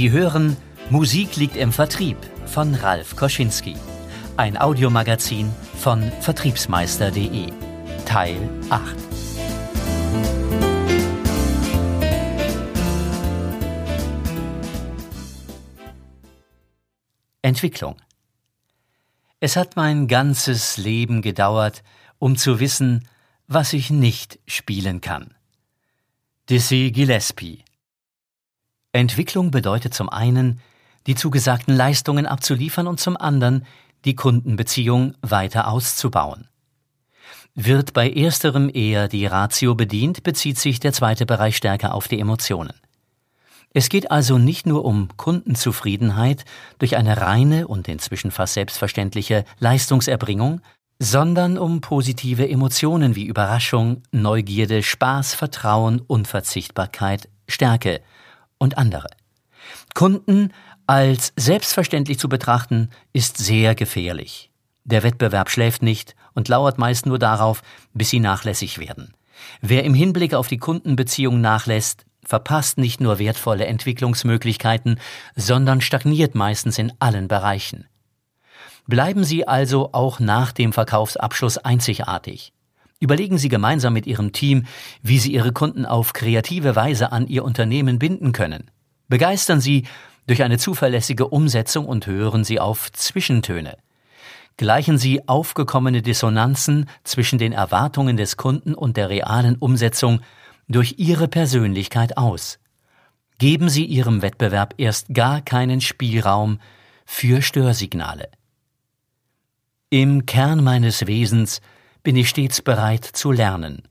Sie hören Musik liegt im Vertrieb von Ralf Koschinski. Ein Audiomagazin von Vertriebsmeister.de. Teil 8. Entwicklung. Es hat mein ganzes Leben gedauert, um zu wissen, was ich nicht spielen kann. Dizzy Gillespie Entwicklung bedeutet zum einen, die zugesagten Leistungen abzuliefern und zum anderen, die Kundenbeziehung weiter auszubauen. Wird bei ersterem eher die Ratio bedient, bezieht sich der zweite Bereich stärker auf die Emotionen. Es geht also nicht nur um Kundenzufriedenheit durch eine reine und inzwischen fast selbstverständliche Leistungserbringung, sondern um positive Emotionen wie Überraschung, Neugierde, Spaß, Vertrauen, Unverzichtbarkeit, Stärke und andere. Kunden als selbstverständlich zu betrachten, ist sehr gefährlich. Der Wettbewerb schläft nicht und lauert meist nur darauf, bis sie nachlässig werden. Wer im Hinblick auf die Kundenbeziehung nachlässt, verpasst nicht nur wertvolle Entwicklungsmöglichkeiten, sondern stagniert meistens in allen Bereichen. Bleiben Sie also auch nach dem Verkaufsabschluss einzigartig. Überlegen Sie gemeinsam mit Ihrem Team, wie Sie Ihre Kunden auf kreative Weise an Ihr Unternehmen binden können. Begeistern Sie durch eine zuverlässige Umsetzung und hören Sie auf Zwischentöne. Gleichen Sie aufgekommene Dissonanzen zwischen den Erwartungen des Kunden und der realen Umsetzung durch Ihre Persönlichkeit aus. Geben Sie Ihrem Wettbewerb erst gar keinen Spielraum für Störsignale. Im Kern meines Wesens bin ich stets bereit zu lernen,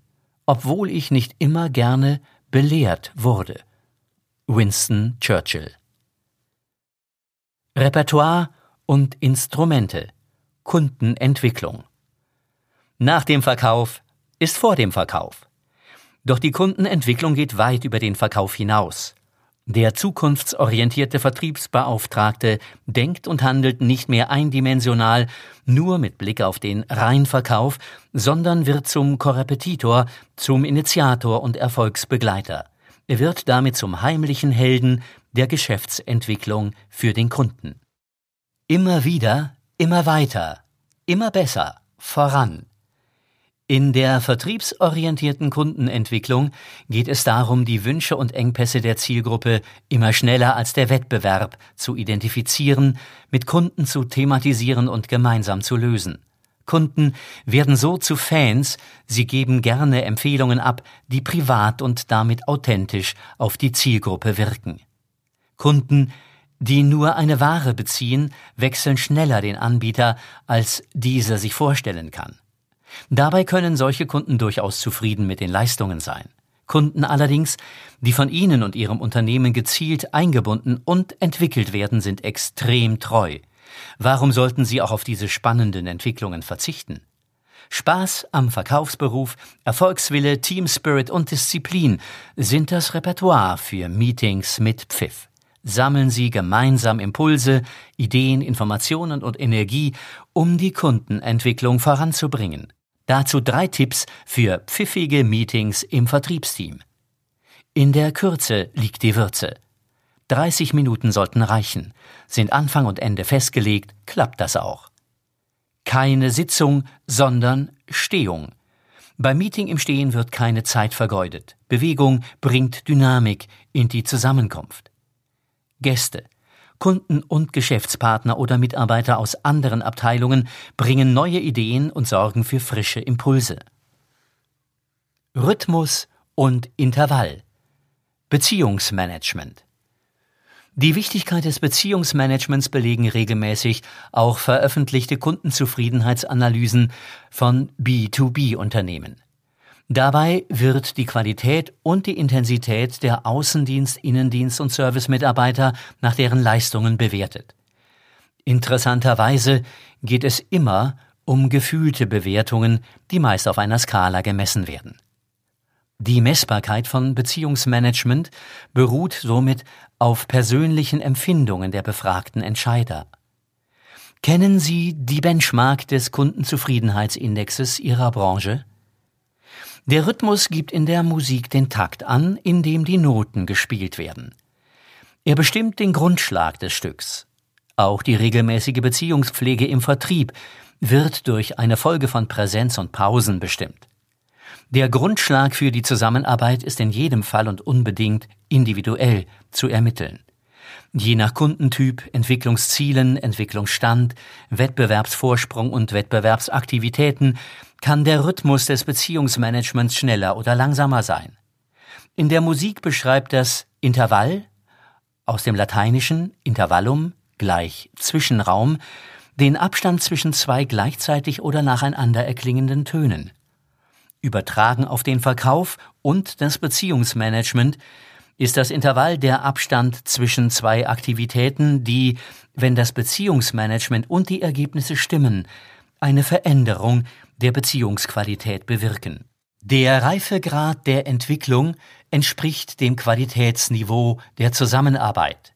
obwohl ich nicht immer gerne belehrt wurde. Winston Churchill Repertoire und Instrumente Kundenentwicklung Nach dem Verkauf ist vor dem Verkauf. Doch die Kundenentwicklung geht weit über den Verkauf hinaus. Der zukunftsorientierte Vertriebsbeauftragte denkt und handelt nicht mehr eindimensional, nur mit Blick auf den Reinverkauf, sondern wird zum Korrepetitor, zum Initiator und Erfolgsbegleiter. Er wird damit zum heimlichen Helden der Geschäftsentwicklung für den Kunden. Immer wieder, immer weiter, immer besser, voran. In der vertriebsorientierten Kundenentwicklung geht es darum, die Wünsche und Engpässe der Zielgruppe immer schneller als der Wettbewerb zu identifizieren, mit Kunden zu thematisieren und gemeinsam zu lösen. Kunden werden so zu Fans, sie geben gerne Empfehlungen ab, die privat und damit authentisch auf die Zielgruppe wirken. Kunden, die nur eine Ware beziehen, wechseln schneller den Anbieter, als dieser sich vorstellen kann. Dabei können solche Kunden durchaus zufrieden mit den Leistungen sein. Kunden allerdings, die von Ihnen und Ihrem Unternehmen gezielt eingebunden und entwickelt werden, sind extrem treu. Warum sollten Sie auch auf diese spannenden Entwicklungen verzichten? Spaß am Verkaufsberuf, Erfolgswille, Teamspirit und Disziplin sind das Repertoire für Meetings mit Pfiff. Sammeln Sie gemeinsam Impulse, Ideen, Informationen und Energie, um die Kundenentwicklung voranzubringen. Dazu drei Tipps für pfiffige Meetings im Vertriebsteam. In der Kürze liegt die Würze. 30 Minuten sollten reichen. Sind Anfang und Ende festgelegt, klappt das auch. Keine Sitzung, sondern Stehung. Beim Meeting im Stehen wird keine Zeit vergeudet. Bewegung bringt Dynamik in die Zusammenkunft. Gäste. Kunden und Geschäftspartner oder Mitarbeiter aus anderen Abteilungen bringen neue Ideen und sorgen für frische Impulse. Rhythmus und Intervall. Beziehungsmanagement. Die Wichtigkeit des Beziehungsmanagements belegen regelmäßig auch veröffentlichte Kundenzufriedenheitsanalysen von B2B-Unternehmen. Dabei wird die Qualität und die Intensität der Außendienst-, Innendienst- und Servicemitarbeiter nach deren Leistungen bewertet. Interessanterweise geht es immer um gefühlte Bewertungen, die meist auf einer Skala gemessen werden. Die Messbarkeit von Beziehungsmanagement beruht somit auf persönlichen Empfindungen der befragten Entscheider. Kennen Sie die Benchmark des Kundenzufriedenheitsindexes Ihrer Branche? Der Rhythmus gibt in der Musik den Takt an, in dem die Noten gespielt werden. Er bestimmt den Grundschlag des Stücks. Auch die regelmäßige Beziehungspflege im Vertrieb wird durch eine Folge von Präsenz und Pausen bestimmt. Der Grundschlag für die Zusammenarbeit ist in jedem Fall und unbedingt individuell zu ermitteln. Je nach Kundentyp, Entwicklungszielen, Entwicklungsstand, Wettbewerbsvorsprung und Wettbewerbsaktivitäten kann der Rhythmus des Beziehungsmanagements schneller oder langsamer sein. In der Musik beschreibt das Intervall aus dem lateinischen Intervallum gleich Zwischenraum den Abstand zwischen zwei gleichzeitig oder nacheinander erklingenden Tönen. Übertragen auf den Verkauf und das Beziehungsmanagement ist das Intervall der Abstand zwischen zwei Aktivitäten, die, wenn das Beziehungsmanagement und die Ergebnisse stimmen, eine Veränderung der Beziehungsqualität bewirken. Der Reifegrad der Entwicklung entspricht dem Qualitätsniveau der Zusammenarbeit.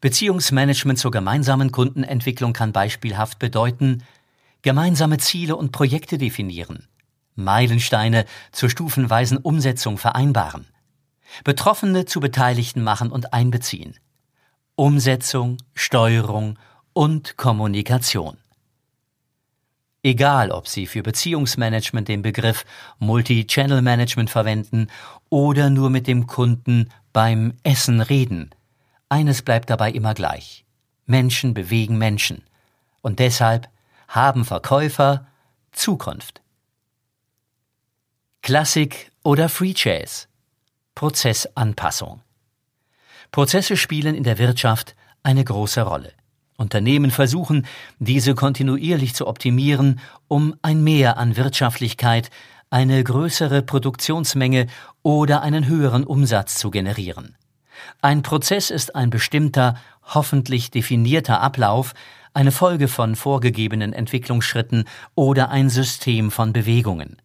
Beziehungsmanagement zur gemeinsamen Kundenentwicklung kann beispielhaft bedeuten, gemeinsame Ziele und Projekte definieren, Meilensteine zur stufenweisen Umsetzung vereinbaren, Betroffene zu Beteiligten machen und einbeziehen, Umsetzung, Steuerung und Kommunikation. Egal, ob Sie für Beziehungsmanagement den Begriff Multi-Channel Management verwenden oder nur mit dem Kunden beim Essen reden, eines bleibt dabei immer gleich. Menschen bewegen Menschen. Und deshalb haben Verkäufer Zukunft. Klassik oder Free Jazz. Prozessanpassung. Prozesse spielen in der Wirtschaft eine große Rolle. Unternehmen versuchen, diese kontinuierlich zu optimieren, um ein Mehr an Wirtschaftlichkeit, eine größere Produktionsmenge oder einen höheren Umsatz zu generieren. Ein Prozess ist ein bestimmter, hoffentlich definierter Ablauf, eine Folge von vorgegebenen Entwicklungsschritten oder ein System von Bewegungen.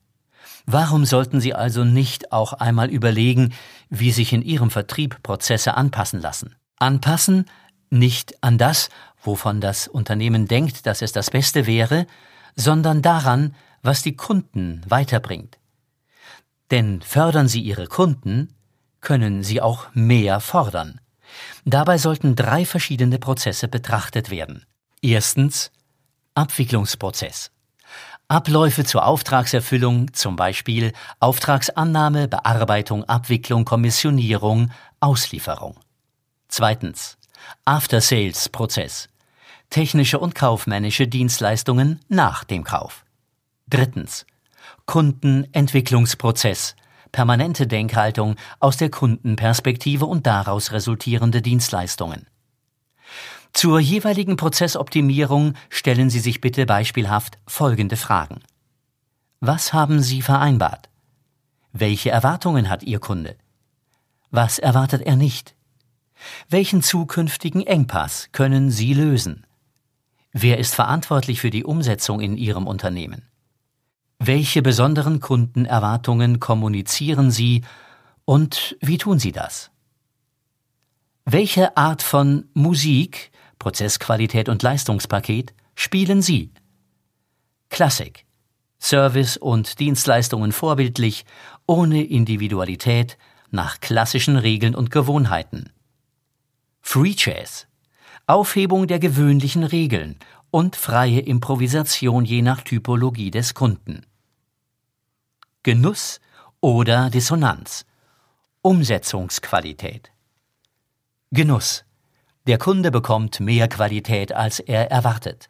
Warum sollten Sie also nicht auch einmal überlegen, wie sich in Ihrem Vertrieb Prozesse anpassen lassen? Anpassen nicht an das, wovon das Unternehmen denkt, dass es das Beste wäre, sondern daran, was die Kunden weiterbringt. Denn fördern Sie Ihre Kunden, können sie auch mehr fordern. Dabei sollten drei verschiedene Prozesse betrachtet werden. Erstens Abwicklungsprozess. Abläufe zur Auftragserfüllung, zum Beispiel Auftragsannahme, Bearbeitung, Abwicklung, Kommissionierung, Auslieferung. Zweitens After-Sales-Prozess. Technische und kaufmännische Dienstleistungen nach dem Kauf. Drittens Kundenentwicklungsprozess permanente Denkhaltung aus der Kundenperspektive und daraus resultierende Dienstleistungen. Zur jeweiligen Prozessoptimierung stellen Sie sich bitte beispielhaft folgende Fragen. Was haben Sie vereinbart? Welche Erwartungen hat Ihr Kunde? Was erwartet er nicht? Welchen zukünftigen Engpass können Sie lösen? Wer ist verantwortlich für die Umsetzung in Ihrem Unternehmen? Welche besonderen Kundenerwartungen kommunizieren Sie und wie tun Sie das? Welche Art von Musik, Prozessqualität und Leistungspaket spielen Sie? Klassik. Service und Dienstleistungen vorbildlich, ohne Individualität, nach klassischen Regeln und Gewohnheiten. Free Jazz. Aufhebung der gewöhnlichen Regeln und freie Improvisation je nach Typologie des Kunden. Genuss oder Dissonanz. Umsetzungsqualität. Genuss. Der Kunde bekommt mehr Qualität, als er erwartet.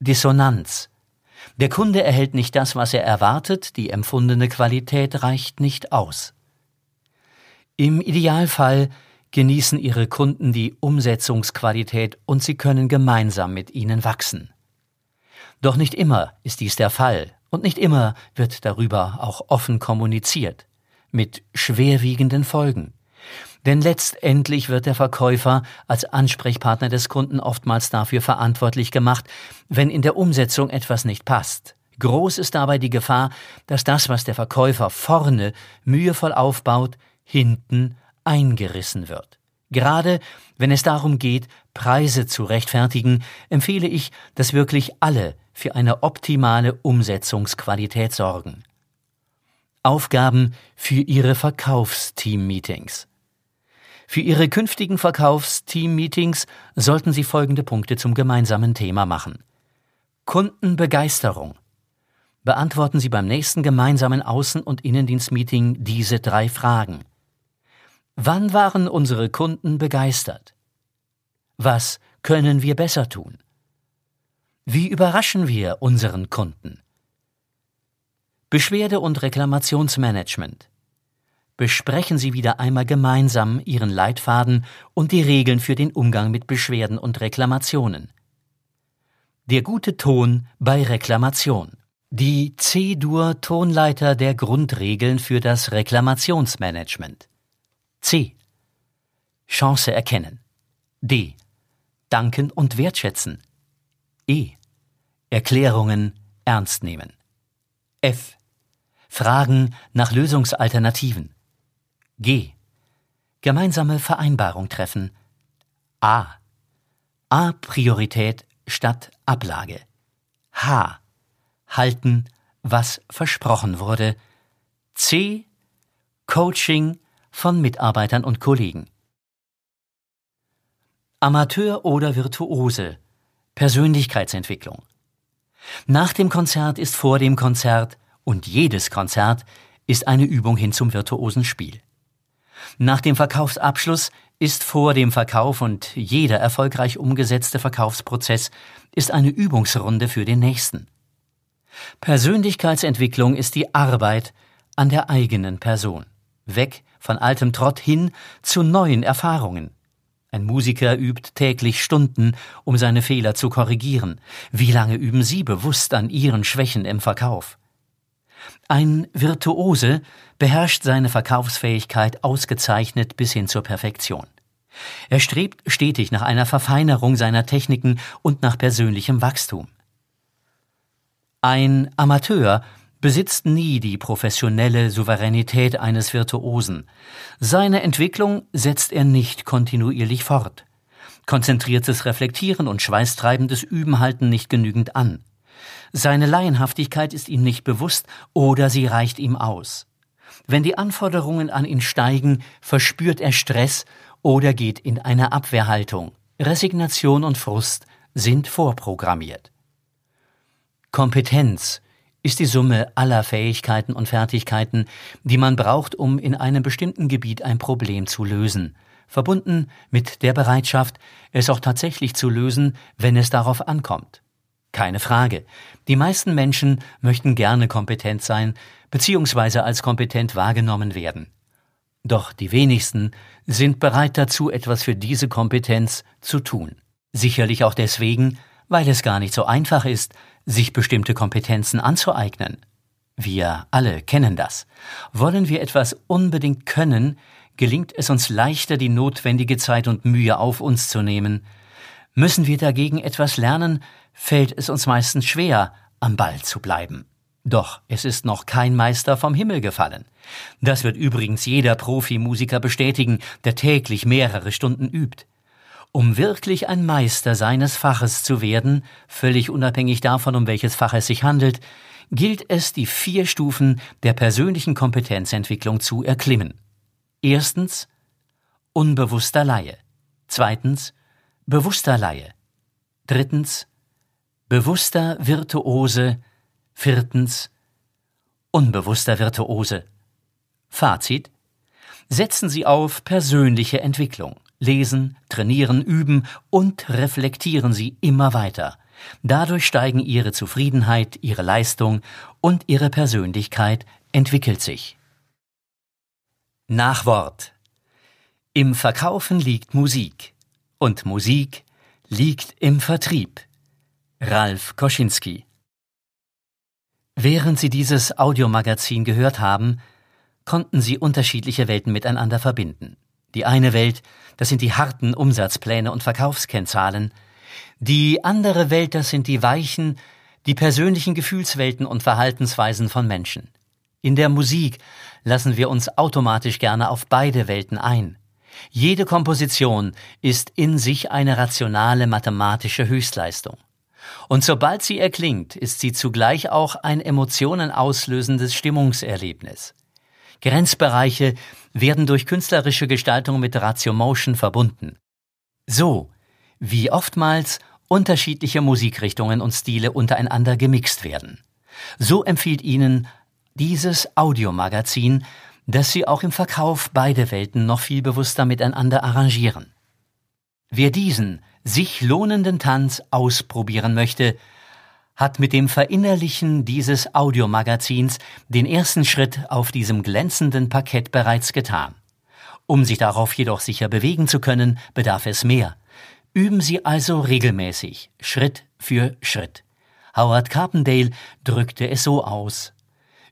Dissonanz. Der Kunde erhält nicht das, was er erwartet, die empfundene Qualität reicht nicht aus. Im Idealfall genießen ihre Kunden die Umsetzungsqualität und sie können gemeinsam mit ihnen wachsen. Doch nicht immer ist dies der Fall und nicht immer wird darüber auch offen kommuniziert, mit schwerwiegenden Folgen. Denn letztendlich wird der Verkäufer als Ansprechpartner des Kunden oftmals dafür verantwortlich gemacht, wenn in der Umsetzung etwas nicht passt. Groß ist dabei die Gefahr, dass das, was der Verkäufer vorne mühevoll aufbaut, hinten eingerissen wird. Gerade wenn es darum geht, Preise zu rechtfertigen, empfehle ich, dass wirklich alle für eine optimale Umsetzungsqualität sorgen. Aufgaben für Ihre Verkaufsteam-Meetings. Für Ihre künftigen Verkaufsteam-Meetings sollten Sie folgende Punkte zum gemeinsamen Thema machen. Kundenbegeisterung. Beantworten Sie beim nächsten gemeinsamen Außen- und Innendienstmeeting diese drei Fragen. Wann waren unsere Kunden begeistert? Was können wir besser tun? Wie überraschen wir unseren Kunden? Beschwerde- und Reklamationsmanagement. Besprechen Sie wieder einmal gemeinsam Ihren Leitfaden und die Regeln für den Umgang mit Beschwerden und Reklamationen. Der gute Ton bei Reklamation. Die C-Dur-Tonleiter der Grundregeln für das Reklamationsmanagement. C. Chance erkennen. D. Danken und wertschätzen. E. Erklärungen ernst nehmen. F. Fragen nach Lösungsalternativen. G. Gemeinsame Vereinbarung treffen. A. A. Priorität statt Ablage. H. Halten, was versprochen wurde. C. Coaching von Mitarbeitern und Kollegen. Amateur oder Virtuose. Persönlichkeitsentwicklung. Nach dem Konzert ist vor dem Konzert und jedes Konzert ist eine Übung hin zum virtuosen Spiel. Nach dem Verkaufsabschluss ist vor dem Verkauf und jeder erfolgreich umgesetzte Verkaufsprozess ist eine Übungsrunde für den nächsten. Persönlichkeitsentwicklung ist die Arbeit an der eigenen Person. Weg von altem Trott hin zu neuen Erfahrungen. Ein Musiker übt täglich Stunden, um seine Fehler zu korrigieren. Wie lange üben Sie bewusst an Ihren Schwächen im Verkauf? Ein Virtuose beherrscht seine Verkaufsfähigkeit ausgezeichnet bis hin zur Perfektion. Er strebt stetig nach einer Verfeinerung seiner Techniken und nach persönlichem Wachstum. Ein Amateur besitzt nie die professionelle Souveränität eines Virtuosen. Seine Entwicklung setzt er nicht kontinuierlich fort. Konzentriertes Reflektieren und schweißtreibendes Üben halten nicht genügend an. Seine Laienhaftigkeit ist ihm nicht bewusst oder sie reicht ihm aus. Wenn die Anforderungen an ihn steigen, verspürt er Stress oder geht in eine Abwehrhaltung. Resignation und Frust sind vorprogrammiert. Kompetenz ist die Summe aller Fähigkeiten und Fertigkeiten, die man braucht, um in einem bestimmten Gebiet ein Problem zu lösen, verbunden mit der Bereitschaft, es auch tatsächlich zu lösen, wenn es darauf ankommt. Keine Frage. Die meisten Menschen möchten gerne kompetent sein, beziehungsweise als kompetent wahrgenommen werden. Doch die wenigsten sind bereit dazu, etwas für diese Kompetenz zu tun. Sicherlich auch deswegen, weil es gar nicht so einfach ist, sich bestimmte Kompetenzen anzueignen. Wir alle kennen das. Wollen wir etwas unbedingt können, gelingt es uns leichter, die notwendige Zeit und Mühe auf uns zu nehmen. Müssen wir dagegen etwas lernen, fällt es uns meistens schwer, am Ball zu bleiben. Doch es ist noch kein Meister vom Himmel gefallen. Das wird übrigens jeder Profimusiker bestätigen, der täglich mehrere Stunden übt. Um wirklich ein Meister seines Faches zu werden, völlig unabhängig davon, um welches Fach es sich handelt, gilt es, die vier Stufen der persönlichen Kompetenzentwicklung zu erklimmen. Erstens unbewusster Laie. Zweitens bewusster Laie. Drittens bewusster Virtuose. Viertens unbewusster Virtuose. Fazit Setzen Sie auf persönliche Entwicklung. Lesen, trainieren, üben und reflektieren Sie immer weiter. Dadurch steigen Ihre Zufriedenheit, Ihre Leistung und Ihre Persönlichkeit entwickelt sich. Nachwort. Im Verkaufen liegt Musik und Musik liegt im Vertrieb. Ralf Koschinski Während Sie dieses Audiomagazin gehört haben, konnten Sie unterschiedliche Welten miteinander verbinden. Die eine Welt, das sind die harten Umsatzpläne und Verkaufskennzahlen. Die andere Welt, das sind die weichen, die persönlichen Gefühlswelten und Verhaltensweisen von Menschen. In der Musik lassen wir uns automatisch gerne auf beide Welten ein. Jede Komposition ist in sich eine rationale mathematische Höchstleistung. Und sobald sie erklingt, ist sie zugleich auch ein emotionenauslösendes Stimmungserlebnis. Grenzbereiche werden durch künstlerische Gestaltung mit Ratio Motion verbunden. So, wie oftmals unterschiedliche Musikrichtungen und Stile untereinander gemixt werden. So empfiehlt Ihnen dieses Audiomagazin, dass Sie auch im Verkauf beide Welten noch viel bewusster miteinander arrangieren. Wer diesen sich lohnenden Tanz ausprobieren möchte, hat mit dem Verinnerlichen dieses Audiomagazins den ersten Schritt auf diesem glänzenden Parkett bereits getan. Um sich darauf jedoch sicher bewegen zu können, bedarf es mehr. Üben Sie also regelmäßig, Schritt für Schritt. Howard Carpendale drückte es so aus.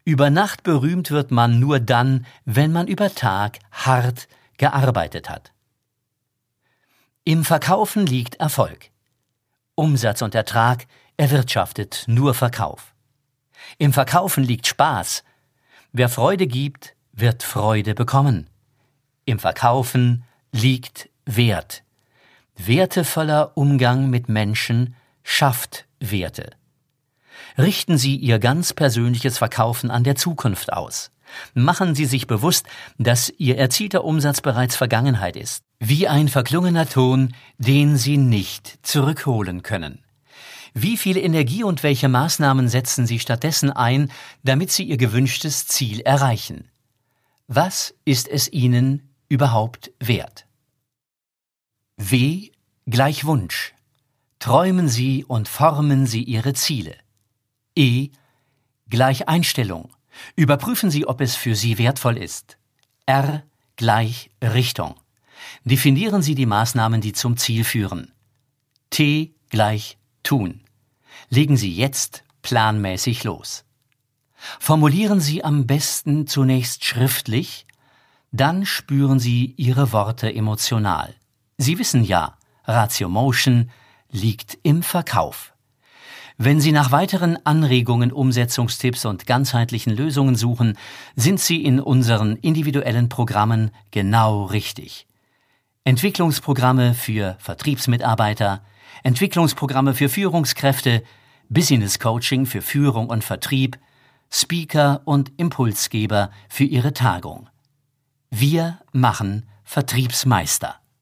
Über Nacht berühmt wird man nur dann, wenn man über Tag hart gearbeitet hat. Im Verkaufen liegt Erfolg. Umsatz und Ertrag erwirtschaftet nur Verkauf. Im Verkaufen liegt Spaß. Wer Freude gibt, wird Freude bekommen. Im Verkaufen liegt Wert. Wertevoller Umgang mit Menschen schafft Werte. Richten Sie Ihr ganz persönliches Verkaufen an der Zukunft aus. Machen Sie sich bewusst, dass Ihr erzielter Umsatz bereits Vergangenheit ist, wie ein verklungener Ton, den Sie nicht zurückholen können. Wie viel Energie und welche Maßnahmen setzen Sie stattdessen ein, damit Sie Ihr gewünschtes Ziel erreichen? Was ist es Ihnen überhaupt wert? W gleich Wunsch. Träumen Sie und formen Sie Ihre Ziele. E gleich Einstellung. Überprüfen Sie, ob es für Sie wertvoll ist. R gleich Richtung. Definieren Sie die Maßnahmen, die zum Ziel führen. T gleich tun. Legen Sie jetzt planmäßig los. Formulieren Sie am besten zunächst schriftlich, dann spüren Sie Ihre Worte emotional. Sie wissen ja, Ratio Motion liegt im Verkauf. Wenn Sie nach weiteren Anregungen, Umsetzungstipps und ganzheitlichen Lösungen suchen, sind Sie in unseren individuellen Programmen genau richtig. Entwicklungsprogramme für Vertriebsmitarbeiter, Entwicklungsprogramme für Führungskräfte, Business Coaching für Führung und Vertrieb, Speaker und Impulsgeber für Ihre Tagung. Wir machen Vertriebsmeister.